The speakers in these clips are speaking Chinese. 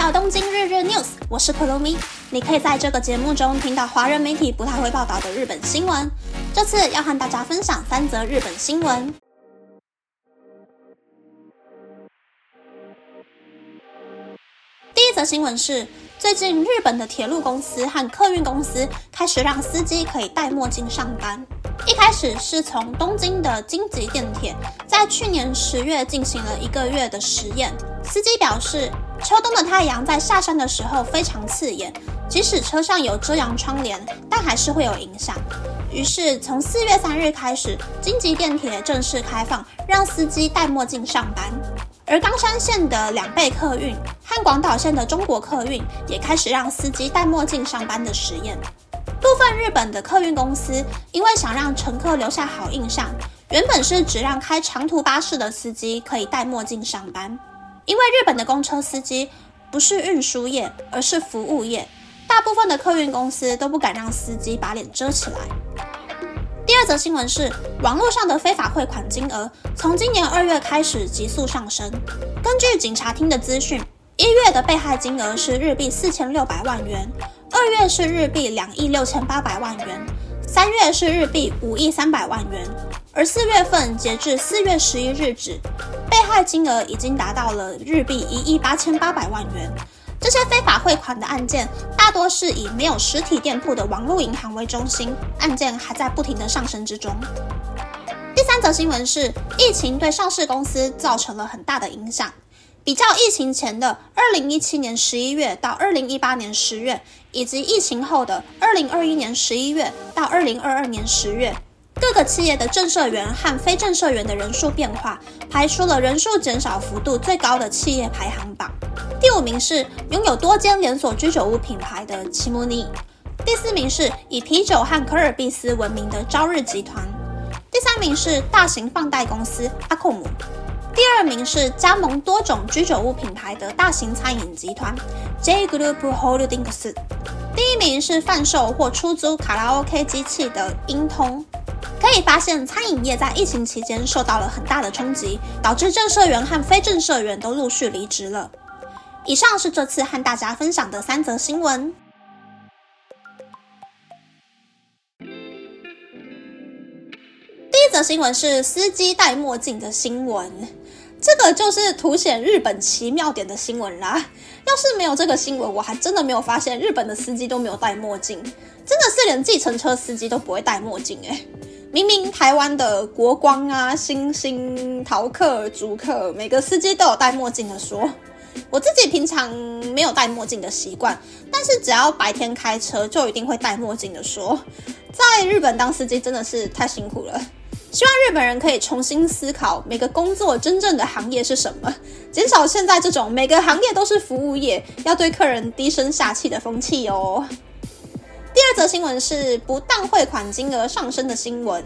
到东京日日 news，我是可露咪。你可以在这个节目中听到华人媒体不太会报道的日本新闻。这次要和大家分享三则日本新闻。第一则新闻是，最近日本的铁路公司和客运公司开始让司机可以戴墨镜上班。一开始是从东京的京急电铁，在去年十月进行了一个月的实验。司机表示，秋冬的太阳在下山的时候非常刺眼，即使车上有遮阳窗帘，但还是会有影响。于是从四月三日开始，京急电铁正式开放，让司机戴墨镜上班。而冈山县的两倍客运和广岛县的中国客运也开始让司机戴墨镜上班的实验。部分日本的客运公司因为想让乘客留下好印象，原本是只让开长途巴士的司机可以戴墨镜上班。因为日本的公车司机不是运输业，而是服务业，大部分的客运公司都不敢让司机把脸遮起来。第二则新闻是，网络上的非法汇款金额从今年二月开始急速上升。根据警察厅的资讯，一月的被害金额是日币四千六百万元，二月是日币两亿六千八百万元，三月是日币五亿三百万元，而四月份截至四月十一日止，被害金额已经达到了日币一亿八千八百万元。这些非法汇款的案件，大多是以没有实体店铺的网络银行为中心，案件还在不停的上升之中。第三则新闻是，疫情对上市公司造成了很大的影响。比较疫情前的二零一七年十一月到二零一八年十月，以及疫情后的二零二一年十一月到二零二二年十月，各个企业的正社员和非正社员的人数变化，排出了人数减少幅度最高的企业排行榜。第五名是拥有多间连锁居酒屋品牌的奇姆尼，第四名是以啤酒和可尔必斯闻名的朝日集团，第三名是大型放贷公司阿库姆。第二名是加盟多种居酒屋品牌的大型餐饮集团 J Group Holdings。第一名是贩售或出租卡拉 OK 机器的英通。可以发现，餐饮业在疫情期间受到了很大的冲击，导致正社员和非正社员都陆续离职了。以上是这次和大家分享的三则新闻。第一则新闻是司机戴墨镜的新闻。这个就是凸显日本奇妙点的新闻啦！要是没有这个新闻，我还真的没有发现日本的司机都没有戴墨镜，真的是连计程车司机都不会戴墨镜诶明明台湾的国光啊、星星、逃客、竹客，每个司机都有戴墨镜的说，我自己平常没有戴墨镜的习惯，但是只要白天开车就一定会戴墨镜的说，在日本当司机真的是太辛苦了。希望日本人可以重新思考每个工作真正的行业是什么，减少现在这种每个行业都是服务业，要对客人低声下气的风气哦。第二则新闻是不当汇款金额上升的新闻，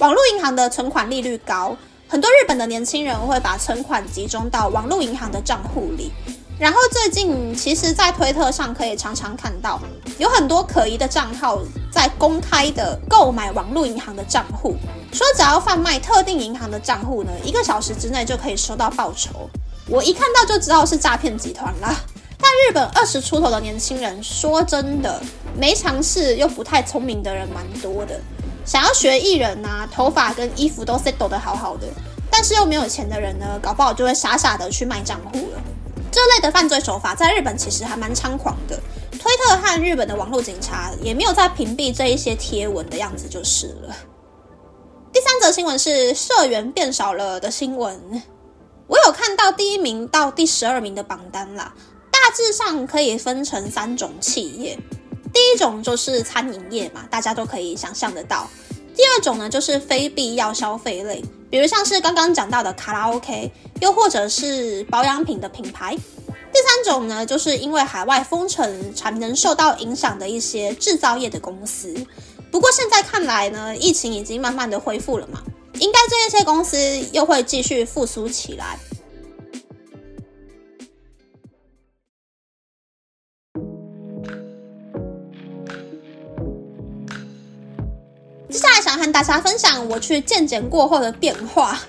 网络银行的存款利率高，很多日本的年轻人会把存款集中到网络银行的账户里。然后最近，其实，在推特上可以常常看到，有很多可疑的账号在公开的购买网络银行的账户，说只要贩卖特定银行的账户呢，一个小时之内就可以收到报酬。我一看到就知道是诈骗集团啦。但日本二十出头的年轻人，说真的，没尝试又不太聪明的人蛮多的。想要学艺人啊，头发跟衣服都 set 得好好的，但是又没有钱的人呢，搞不好就会傻傻的去卖账户了。这类的犯罪手法在日本其实还蛮猖狂的，推特和日本的网络警察也没有在屏蔽这一些贴文的样子就是了。第三则新闻是社员变少了的新闻，我有看到第一名到第十二名的榜单啦，大致上可以分成三种企业，第一种就是餐饮业嘛，大家都可以想象得到。第二种呢，就是非必要消费类，比如像是刚刚讲到的卡拉 OK，又或者是保养品的品牌。第三种呢，就是因为海外封城产能受到影响的一些制造业的公司。不过现在看来呢，疫情已经慢慢的恢复了嘛，应该这一些公司又会继续复苏起来。和大家分享我去健检过后的变化，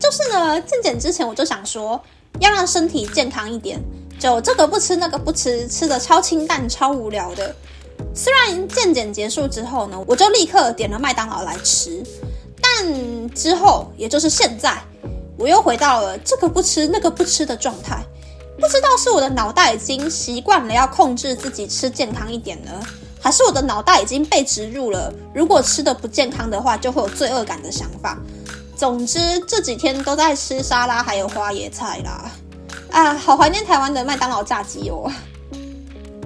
就是呢，健检之前我就想说要让身体健康一点，就这个不吃那个不吃，吃的超清淡超无聊的。虽然健检结束之后呢，我就立刻点了麦当劳来吃，但之后也就是现在，我又回到了这个不吃那个不吃的状态。不知道是我的脑袋已经习惯了要控制自己吃健康一点呢，还是我的脑袋已经被植入了如果吃的不健康的话就会有罪恶感的想法。总之这几天都在吃沙拉还有花椰菜啦，啊，好怀念台湾的麦当劳炸鸡哦。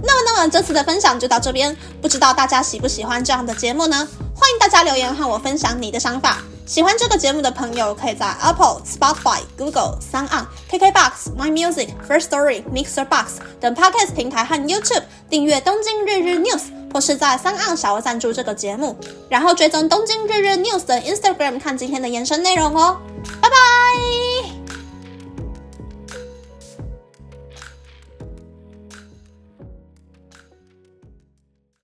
那么，那么这次的分享就到这边，不知道大家喜不喜欢这样的节目呢？欢迎大家留言和我分享你的想法。喜欢这个节目的朋友，可以在 Apple、Spotify、Google、Sound On、KKBox、My Music、First Story、Mixer Box 等 Podcast 平台和 YouTube 订阅《东京日日 News》，或是在三岸小额赞助这个节目，然后追踪东京日日 news 的 Instagram 看今天的延伸内容哦。拜拜。